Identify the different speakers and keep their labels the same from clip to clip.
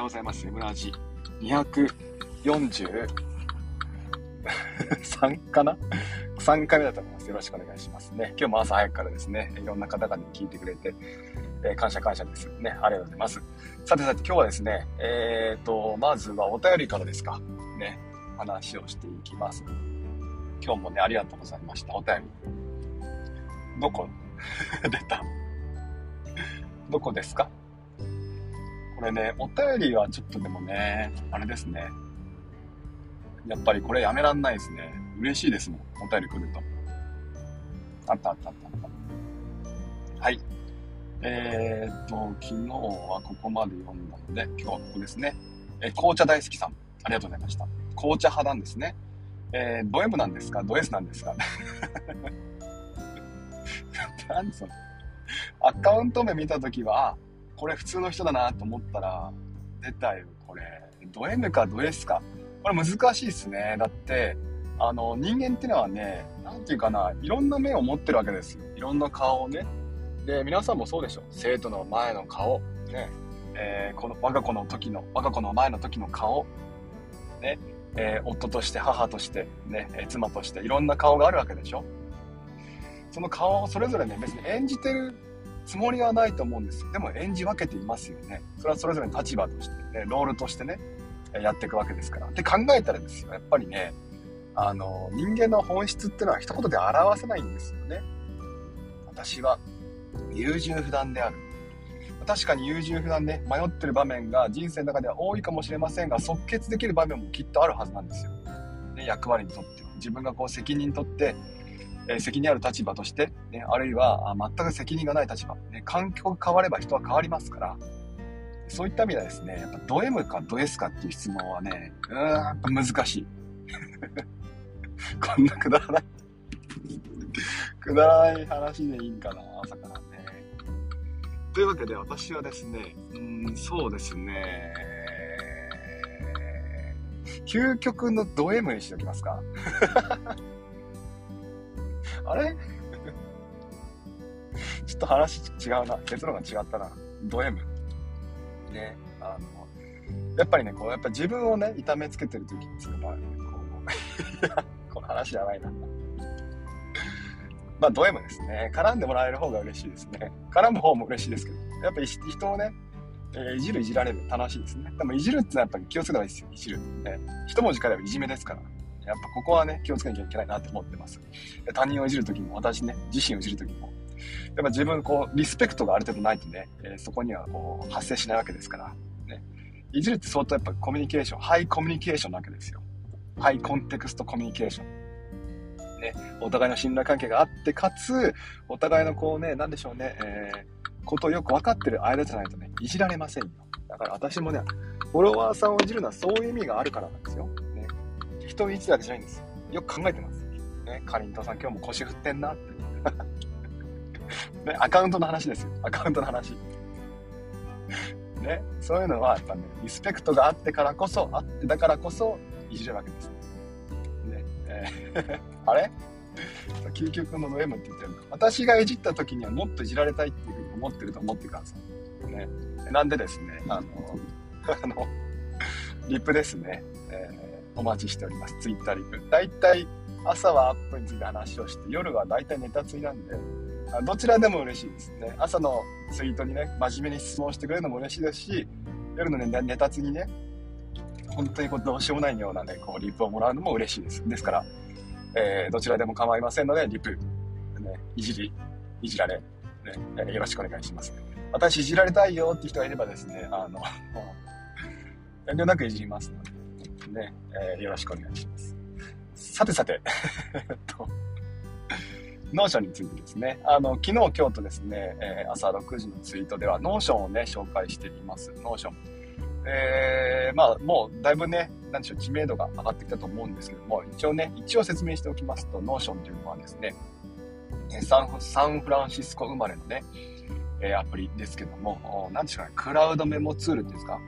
Speaker 1: ようございます。M ラジ243かな ?3 回目だと思います。よろしくお願いしますね。今日も朝早くからですね、いろんな方々に聞いてくれて、えー、感謝感謝ですね。ありがとうございます。さてさて今日はですね、えっ、ー、と、まずはお便りからですか。ね、話をしていきます。今日もね、ありがとうございました。お便り。どこ？出たどこですか？これね、お便りはちょっとでもね、あれですね。やっぱりこれやめらんないですね。嬉しいですもん。お便り来ると。あったあったあったあった。はい。えー、っと、昨日はここまで読んだので、今日はここですね。え紅茶大好きさん。ありがとうございました。紅茶派なんですね。えー、ド M なんですか？ド S なんですか？何それ。アカウント名見たときは、これ普通の人だなと思ったら、出たよ、これ。ド M かド S か。これ難しいっすね。だって、あの、人間ってのはね、なんていうかな、いろんな目を持ってるわけですよ。いろんな顔をね。で、皆さんもそうでしょ。生徒の前の顔。ね。えー、この我が子の時の、我が子の前の時の顔。ね。えー、夫として、母として、ね、妻として、いろんな顔があるわけでしょ。その顔をそれぞれね、別に演じてるつもりはないと思うんです。でも演じ分けていますよね。それはそれぞれの立場として、ね、ロールとしてね、やっていくわけですから。って考えたらですよ、やっぱりね、あの、人間の本質ってのは一言で表せないんですよね。私は優柔不断である。確かに優柔不断で、迷ってる場面が人生の中では多いかもしれませんが、即決できる場面もきっとあるはずなんですよ。ね、役割にとっては。自分がこう責任取って、え責任ある立場として、ね、あるいは全く責任がない立場、ね、環境が変われば人は変わりますから、そういった意味ではですね、やっぱド M かド S かっていう質問はね、うーん、難しい。こんなくだらない。くだらない話でいいんかな、朝からね。というわけで私はですね、うん、そうですね、究極のド M にしておきますか。あれ？ちょっと話違うな。結論が違ったな。ド M。ね。あの、やっぱりね、こう、やっぱ自分をね、痛めつけてる時にする場合ね、こう、この話じゃないな。まあ、ド M ですね。絡んでもらえる方が嬉しいですね。絡む方も嬉しいですけど。やっぱり人をね、えー、いじるいじられる楽しいですね。でもいじるってのはやっぱり気をつけた方がいいですよ。いじるね。一文字からいじめですから。やっぱここはね、気をつけなきゃいけないなと思ってます。他人をいじるときも、私ね、自身をいじるときも、やっぱ自分、こう、リスペクトがある程度ないとね、え、そこにはこう、発生しないわけですから、ね。いじるって相当やっぱコミュニケーション、ハイコミュニケーションなわけですよ。ハイコンテクストコミュニケーション。ね、お互いの信頼関係があって、かつ、お互いのこうね、なんでしょうね、えー、ことをよく分かってる間じゃないとね、いじられませんよ。だから私もね、フォロワーさんをいじるのはそういう意味があるからなんですよ。人をいじるわけじゃないんですよ。よく考えてます。ね、かりんとさん今日も腰振ってんなって。ね、アカウントの話ですよ。アカウントの話。ね、そういうのはやっぱね、リスペクトがあってからこそ、あってだからこそ、いじるわけです。ね、えー あれ？究極のノエムって言ってるの？私がいじった時にはもっといじられたいっていうふうに思ってると思ってください。ね、なんでですね、あの、あの、リップですね。えーお待ちしております。ツイッターリプ。大体、朝はアップについて話をして、夜は大体ネタついなんで、どちらでも嬉しいですね。朝のツイートにね、真面目に質問してくれるのも嬉しいですし、夜の、ね、ネタつにね、本当にこうどうしようもないようなね、こう、リプをもらうのも嬉しいです。ですから、えー、どちらでも構いませんので、リプ、ね、いじり、いじられ、ね、えー、よろしくお願いします。私、いじられたいよって人がいればですね、あの、遠慮なくいじりますので、ね、えー、よろしくお願いします。さてさて、Notion についてですね、あの、昨日、今日とですね、えー、朝6時のツイートでは、 Notion をね、紹介しています。 Notion。えー、まあ、もう、だいぶね、なんでしょう、知名度が上がってきたと思うんですけども、一応ね、一応説明しておきますと、 Notion というのはですね、サンサンフランシスコ生まれのね、えアプリですけども、なんでしょうね、クラウドメモツールっていうんですか、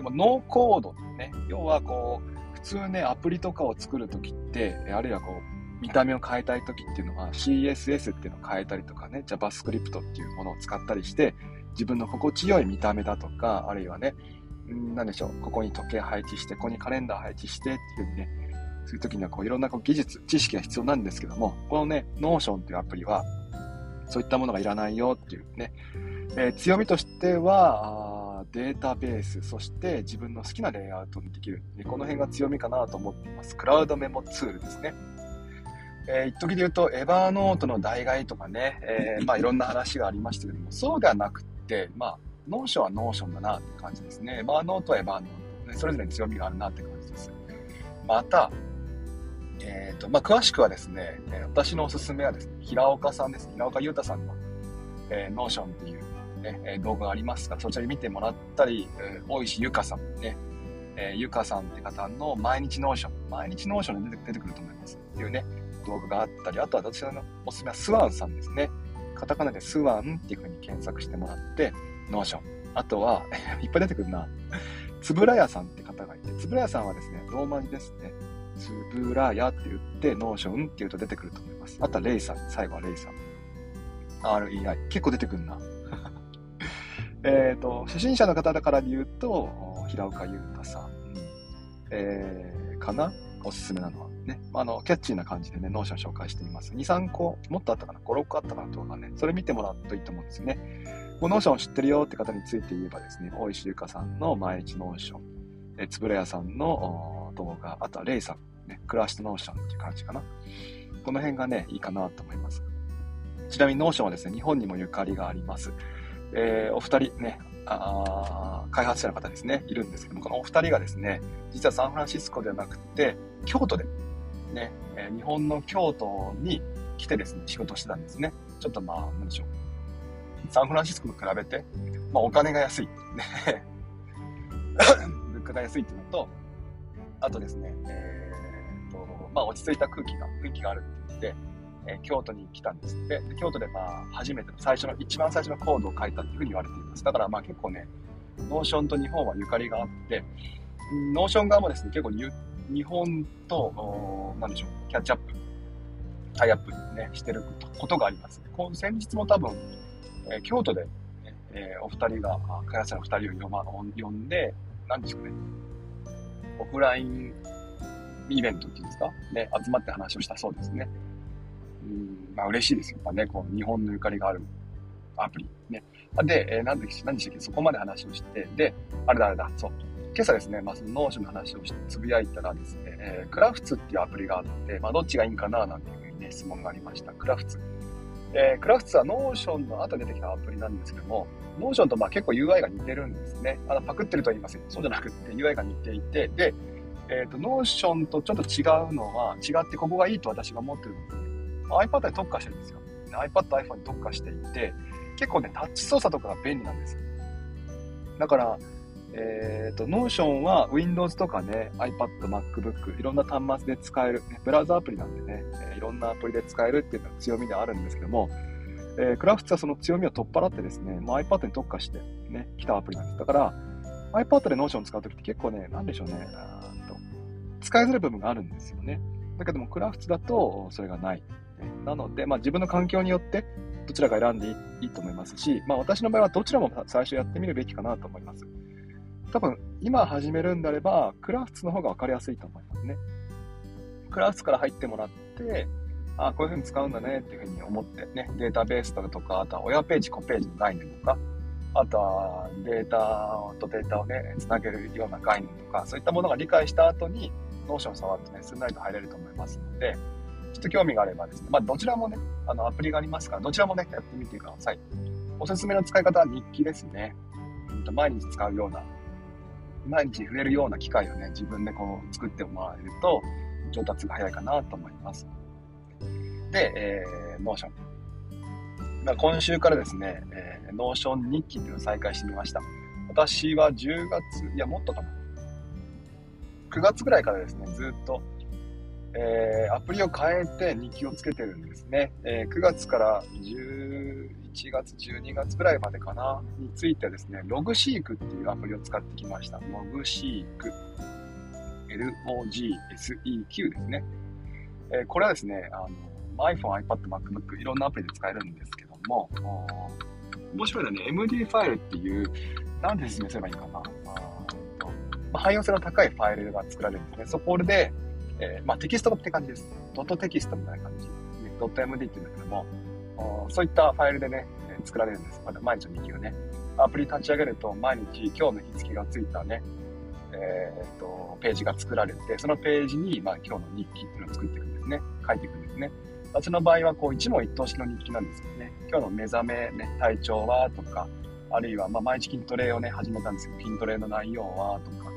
Speaker 1: でもノーコードね、要はこう、普通ね、アプリとかを作るときって、あるいはこう、見た目を変えたいときっていうのは CSS っていうのを変えたりとかね、JavaScript っていうものを使ったりして、自分の心地よい見た目だとか、あるいはね、んなんでしょう、ここに時計配置して、ここにカレンダー配置してっていう風にね、そういう時にはこういろんなこう技術、知識が必要なんですけども、このね、Notion っていうアプリは、そういったものがいらないよっていうね、えー、強みとしては、データベース、そして自分の好きなレイアウトにできる。この辺が強みかなと思っています。クラウドメモツールですね。えー、一時で言うと、エバーノートの代替とかね、えー、まあいろんな話がありましたけども、そうではなくて、まあ、Notion は Notion だなって感じですね。 Evernote は Evernote、ね。それぞれに強みがあるなって感じです。また、えっ、ー、と、まあ、詳しくはですね、私のおすすめはですね、平岡さんです。平岡裕太さんの、えー、 Notion っていうね、動画がありますが、そちらに見てもらったり、大石ゆかさんね、えー、ゆかさんって方の毎日 Notion、毎日 Notion で出てくると思います。っていうね、動画があったり、あとは私のおすすめはスワンさんですね。カタカナでスワンっていう風に検索してもらって、 Notion。あとは、いっぱい出てくるな。つぶらやさんって方がいて、つぶらやさんはですね、ローマ字ですね。つぶらやって言って、 Notion って言うと出てくると思います。あとはレイさん。最後はレイさん。REI。結構出てくるな。えっと、初心者の方だからで言うと、平岡優太さん。えー、かな？おすすめなのは。ね、あの、キャッチーな感じでね、ノーション紹介してみます。2、3個、もっとあったかな ?5、6個あったかな？とかね、それ見てもらうといいと思うんですよね。この Notion を知ってるよって方について言えばですね、大石ゆかさんの毎日 Notion、えつぶらやさんの動画、あとはレイさん、ね、クラッシュ Notion っていう感じかな。この辺がね、いいかなと思います。ちなみに Notion はですね、日本にもゆかりがあります。えー、お二人ね、あ開発者の方ですね、いるんですけども、このお二人がですね、実はサンフランシスコではなくて、京都でね、え、日本の京都に来てですね、仕事してたんですね。ちょっとまあ、なんでしょう。サンフランシスコと比べて、まあお金が安い。ね 物価が安いっていうのと、あとですね、えー、と、まあ落ち着いた空気が、雰囲気があるって言って、えー、京都に来たんですって。で京都でまあ初めての最初の、一番最初のコードを書いたっていうふうに言われています。だからまあ結構ね、 Notion と日本はゆかりがあって、 Notion 側もですね、結構日本と、なんでしょう、キャッチアップ、タイアップね、してることがあります。こ先日も多分、えー、京都で、ね、えー、お二人が、開発者の二人を呼,、ま、呼んで、なんでしょうね、オフラインイベントっていうんですか？ね、集まって話をしたそうですね。うん、まあ嬉しいですよ。やっぱね、こう、日本のゆかりがあるアプリ。ね。で、えー、なんで、何でしたっけ？そこまで話をして、で、あれだあれだ、そう。今朝ですね、まあ、その Notion の話をしてつぶやいたらですね、えー、 Crafts っていうアプリがあって、まあ、どっちがいいんかななんていうふうにね、質問がありました。 Crafts。えー、 Crafts は Notion の後出てきたアプリなんですけども、 Notion とまあ結構 UI が似てるんですね。あの、パクってるとは言いません。そうじゃなくて UI が似ていて、で、えっ、ー、と、 Notion とちょっと違うのは、違ってここがいいと私が思ってる、まあ、iPad に特化してるんですよ。iPad、iPhone に特化していて、結構ね、タッチ操作とかが便利なんですよ。だから、えっ、ー、と、Notion は Windows とかね、iPad、MacBook、いろんな端末で使える、ブラウザアプリなんでね、え、いろんなアプリで使えるっていうのが強みであるんですけども、えー、クラフトはその強みを取っ払ってですね、もう iPad に特化してね、来たアプリなんです。だから、iPad で Notion 使うときって結構ね、なんでしょうね、と使いづらい部分があるんですよね。だけども、クラフトだとそれがない。なので、まあ、自分の環境によってどちらが選んでいいと思いますし、まあ、私の場合はどちらも最初やってみるべきかなと思います。多分、今始めるんであれば、クラフツの方が分かりやすいと思いますね。Crafts から入ってもらって、あこういう風に使うんだねっていう風に思ってね、データベースとか、あとは親ページ、子ページの概念とか、あとはデータとデータをね、つなげるような概念とか、そういったものが理解した後に、 Notion 触ってね、すんなりと入れると思いますので、ちょっと興味があればですね、まあ、どちらもね、あの、アプリがありますから、どちらもね、やってみてください。おすすめの使い方は日記ですね。毎日使うような毎日触れるような機会をね、自分でこう作ってもらえると、上達が早いかなと思います。で、えー、 Notion。まあ、今週からですね、えー、 Notion 日記っていうのを再開してみました。私は10月、いや、もっとかな。9月ぐらいからですね、ずっと、えー、アプリを変えて日記をつけてるんですね。えー、9月から11月、12月ぐらいまでかな、についてですね、 Logseq っていうアプリを使ってきました。 Logseq。LOGSEQ ですね。えー、これはですね、あの、iPhone、iPad、MacBook、いろんなアプリで使えるんですけども、面白いのはね、MD ファイルっていう、なんで説明すればいいかな？汎用性の高いファイルが作られるんですね。そこで、えー、まあ、テキストって感じです。ドットテキストみたいな感じ。ね、ドット MD って言うんだけども、そういったファイルでねえ、作られるんです。まだ毎日の日記をね。アプリ立ち上げると毎日今日の日付がついたね、えー、っと、ページが作られて、そのページに、まあ、今日の日記っていうのを作っていくんですね。書いていくんですね。私の場合は、こう、一問一答式の日記なんですけどね。今日の目覚め、ね、体調は？とか、あるいは、ま、毎日筋トレをね、始めたんですけど、筋トレの内容は？とか、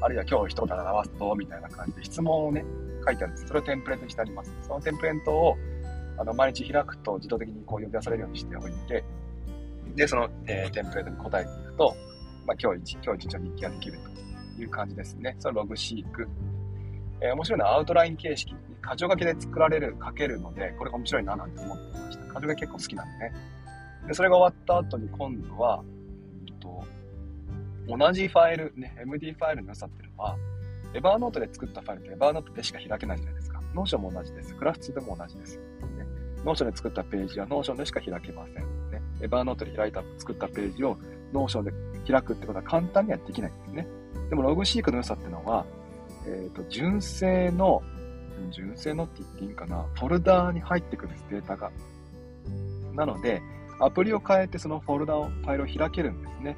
Speaker 1: あるいは今日一言表すと、みたいな感じで質問をね、書いてあるんです。それをテンプレートにしてあります。そのテンプレートを、あの、毎日開くと自動的にこう呼び出されるようにしておいて、で、その、えー、テンプレートに答えていくと、まあ、今日一、今日一日の日記ができるという感じですね。その Logseq。えー、面白いのはアウトライン形式。箇条書きで作られる、書けるので、これが面白いななんて思ってました。箇条書き結構好きなんでね。で、それが終わった後に今度は、うんと、同じファイル、ね、MD ファイルの良さっていうのは、 Evernote で作ったファイルって Evernote でしか開けないじゃないですか。 Notion も同じです。 Crafts でも同じです。ね、Notion で作ったページは Notion でしか開けません。ね、 Evernote で開いた、作ったページを Notion で開くってことは簡単にはできないんですね。でも Logseq の良さっていうのは、えっ、ー、と、純正の、純正のって言っていいんかな、フォルダーに入ってくるんです、データが。なので、アプリを変えてそのフォルダを、ファイルを開けるんですね。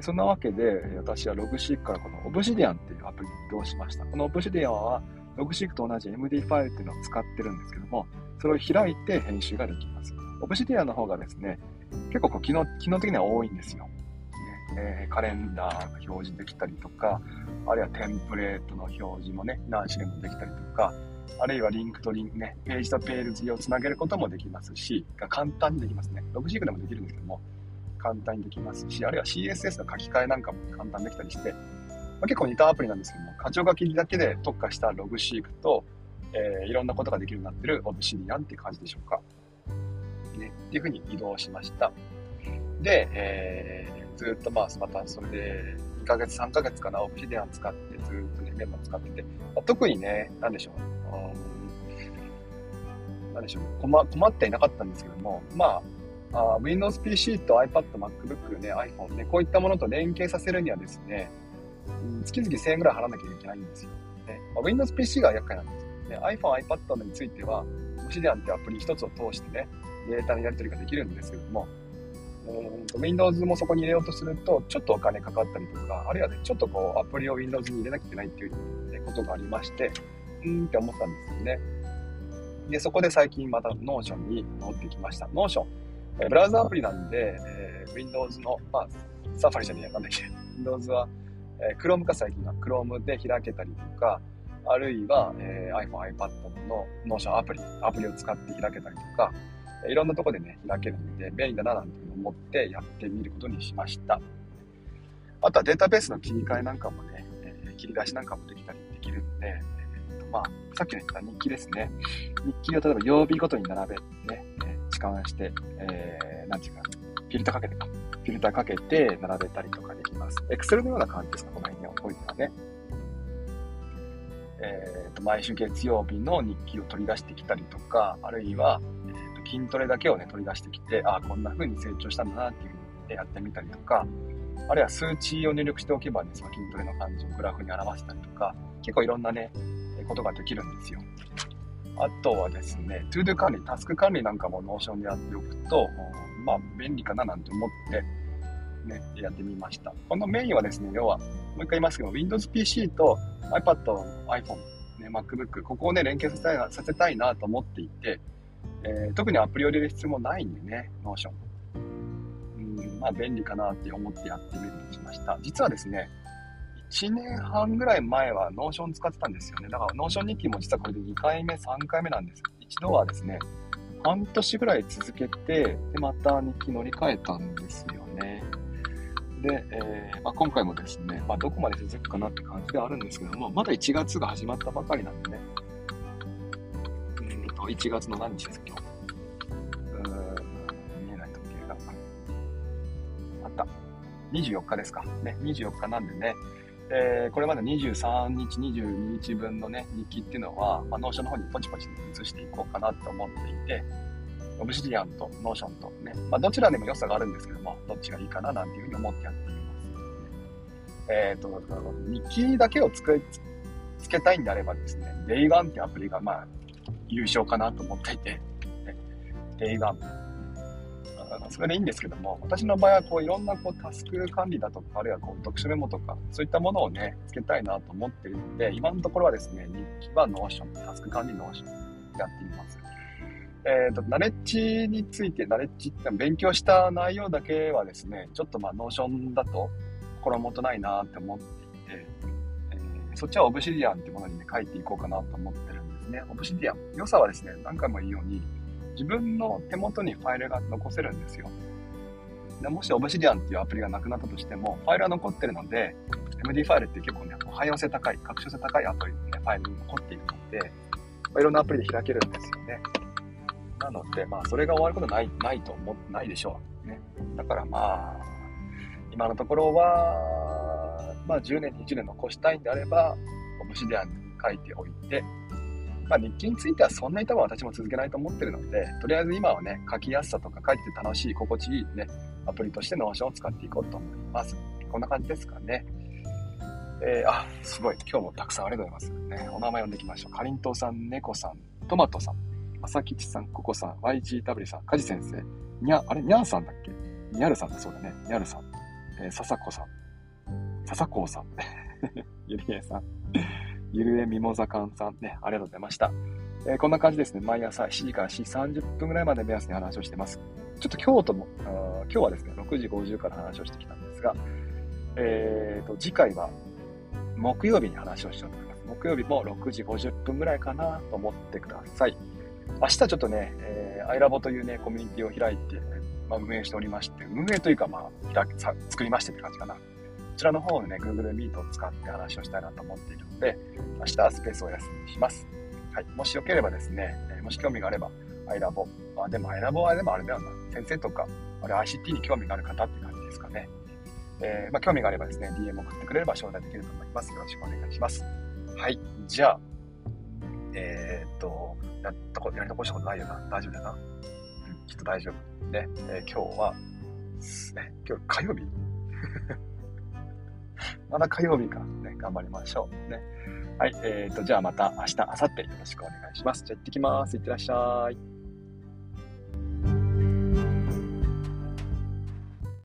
Speaker 1: そんなわけで、私は Logseq からこの Obsidian っていうアプリに移動しました。この Obsidian は、ログシークと同じ MD ファイルっていうのを使ってるんですけども、それを開いて編集ができます。オブシディアンの方がですね、結構こう機能機能的には多いんですよ。えー、カレンダーが表示できたりとか、あるいはテンプレートの表示もね、何種類もできたりとか、あるいはリンクとリンクね、ページとページをつなげることもできますし、簡単にできますね。ログシークでもできるんですけども、簡単にできますし、あるいは CSS の書き換えなんかも簡単にできたりして、まあ、結構似たアプリなんですけども、箇条書きだけで特化したログシークと、えー、いろんなことができるようになってるオブシディアンって感じでしょうか。ね、っていうふうに移動しました。で、えー、ずっとまあ、またそれで2ヶ月、3ヶ月かな、オブシディアン使ってずっとね、メモ使ってて、まあ、特にね、なんでしょう、なんでしょう、困困っていなかったんですけども、まあ、あ Windows PC と iPad、MacBook、ね、iPhone ね、こういったものと連携させるにはですね、月々1000円ぐらい払わなきゃいけないんですよ。ねまあ、Windows PC が厄介なんですよ、ね。iPhone、iPad については、オシディアンってアプリ一つを通してね、データのやり取りができるんですけども、うん Windows もそこに入れようとすると、ちょっとお金かかったりとか、あるいはね、ちょっとこう、アプリを Windows に入れなきゃいけないっていう、ね、ことがありまして、うーんって思ったんですよね。で、そこで最近また Notion に乗ってきました。Notion、えー、ブラウザアプリなんで、えー、Windows の、まあ、サファリじゃねえや、なんだっけ、Windows は、えー、Chrome か最近は Chrome で開けたりとか、あるいは、えー、iPhone、iPad の Notion アプリ、アプリを使って開けたりとか、いろんなとこでね、開けるので便利だななんて思ってやってみることにしました。あとはデータベースの切り替えなんかもね、えー、切り出しなんかもできたりできるので、えーまあ、さっきの言った日記ですね。日記を例えば曜日ごとに並べてね、えー、時間して、えー、なんていうか、フィルターかけてか、フィルターかけて並べたりとかできます。Excel のような感じですか、この辺に置いてはね。えーと、毎週月曜日の日記を取り出してきたりとか、あるいは、えーと、筋トレだけをね、取り出してきて、ああ、こんな風に成長したんだなっていう風にやってみたりとか、あるいは数値を入力しておけばね、その筋トレの感じをグラフに表したりとか、結構いろんなね、ことができるんですよ。あとはですね、 ToDo 管理、タスク管理なんかも Notion でやっておくと、まあ、便利かななんて思って、ね、やってみました。このメインはですね、要は、もう一回言いますけど、Windows PC と iPad、iPhone、ね、MacBook、ここをね、連携させたいなさせたいなと思っていて、えー、特にアプリを入れる必要もないんでね、 Notion。うん、まあ便利かなって思ってやってみるようにしました。実はですね、1年半ぐらい前は Notion 使ってたんですよね。だから Notion 日記も実はこれで2回目、3回目なんです。一度はですね、半年ぐらい続けて、で、また日記乗り換えたんですよね。で、えー、まあ、今回もですね、まあ、どこまで続くかなって感じではあるんですけども、まだ1月が始まったばかりなんでね。うんと、1月の何日ですか、今日。うーん、見えない時計が。あった。24日ですか。ね、24日なんでね、えー、これまで23日、22日分のね、日記っていうのは、まあ、 Notion の方にポチポチ移していこうかなと思っていて、 Obsidian と Notion とね、まあ、どちらでも良さがあるんですけども、どっちがいいかななんていうふうに思ってやっています。えっ、ー、と、日記だけをつけ、つけたいんであればですね、 Day One ってアプリがまあ、優勝かなと思っていて、Day One。あそれでいいんですけども、私の場合はこういろんなこうタスク管理だとか、あるいはこう読書メモとか、そういったものをね、つけたいなと思っているので、今のところはですね、日記は Notion、タスク管理 Notion やっています。えっ、ー、と、ナレッジについて、ナレッジって勉強した内容だけはですね、ちょっとまあ Notion だと心もとないなって思っていて、えー、そっちは Obsidian ってものにね、書いていこうかなと思ってるんですね。 Obsidian。良さはですね、何回も言うように、自分の手元にファイルが残せるんですよ。でもしオブシディアンっていうアプリがなくなったとしても、ファイルは残ってるので、MD ファイルって結構ね、汎用性高い、拡張性高いアプリの、ね、ファイルに残っているので、ま、いろんなアプリで開けるんですよね。なので、まあ、それが終わることない、ないと思ってないでしょう。ね。だからまあ、今のところは、まあ、10年、20年残したいんであれば、オブシディアンに書いておいて、まあ、日記についてはそんなに多分私も続けないと思ってるので、とりあえず今はね、書きやすさとか書いて楽しい、心地いいね、アプリとして Notion を使っていこうと思います。こんな感じですかね。えー、あ、すごい。今日もたくさんありがとうございます。ね、お名前呼んでいきましょう。かりんとうさん、猫さん、トマトさん、まさきちさん、ここさん、YGW さん、かじ先生、にゃ、あれ、にゃんさんだっけ？にゃるさんだそうだね。にゃるさん、えー、ささこさん、ささこうさん、ゆりえさん、ゆるえみもざかんさんね、ありがとうございました。えー、こんな感じですね。毎朝7時から4時30分ぐらいまで目安に話をしてます。ちょっと京都も、今日はですね、6時50から話をしてきたんですが、えーと、次回は木曜日に話をしようと思います。木曜日も6時50分ぐらいかなと思ってください。明日ちょっとね、えー、アイラボというね、コミュニティを開いて、まあ、運営しておりまして、運営というか、まあ、開さ作りましてって感じかな。ちらの方をね、Google Meet を使って話をしたいなと思っているので、明日はスペースをお休みします。はい。もしよければですね、え、もし興味があれば、アイラボ。あ、でもアイラボはでもあれだよな。先生とか、あれ ICT に興味がある方って感じですかね。えー、まあ、興味があればですね、DM 送ってくれれば招待できると思います。よろしくお願いします。はい。じゃあ、えー、っと、やったこと、やり残したことないよな。大丈夫だな。うん、きっと大丈夫。ね、えー、今日は、ね、今日火曜日？まだ火曜日か。ね、頑張りましょう。ね。はい、えーと、じゃあまた明日、明後日よろしくお願いします。じゃあ行ってきます。いってらっしゃい。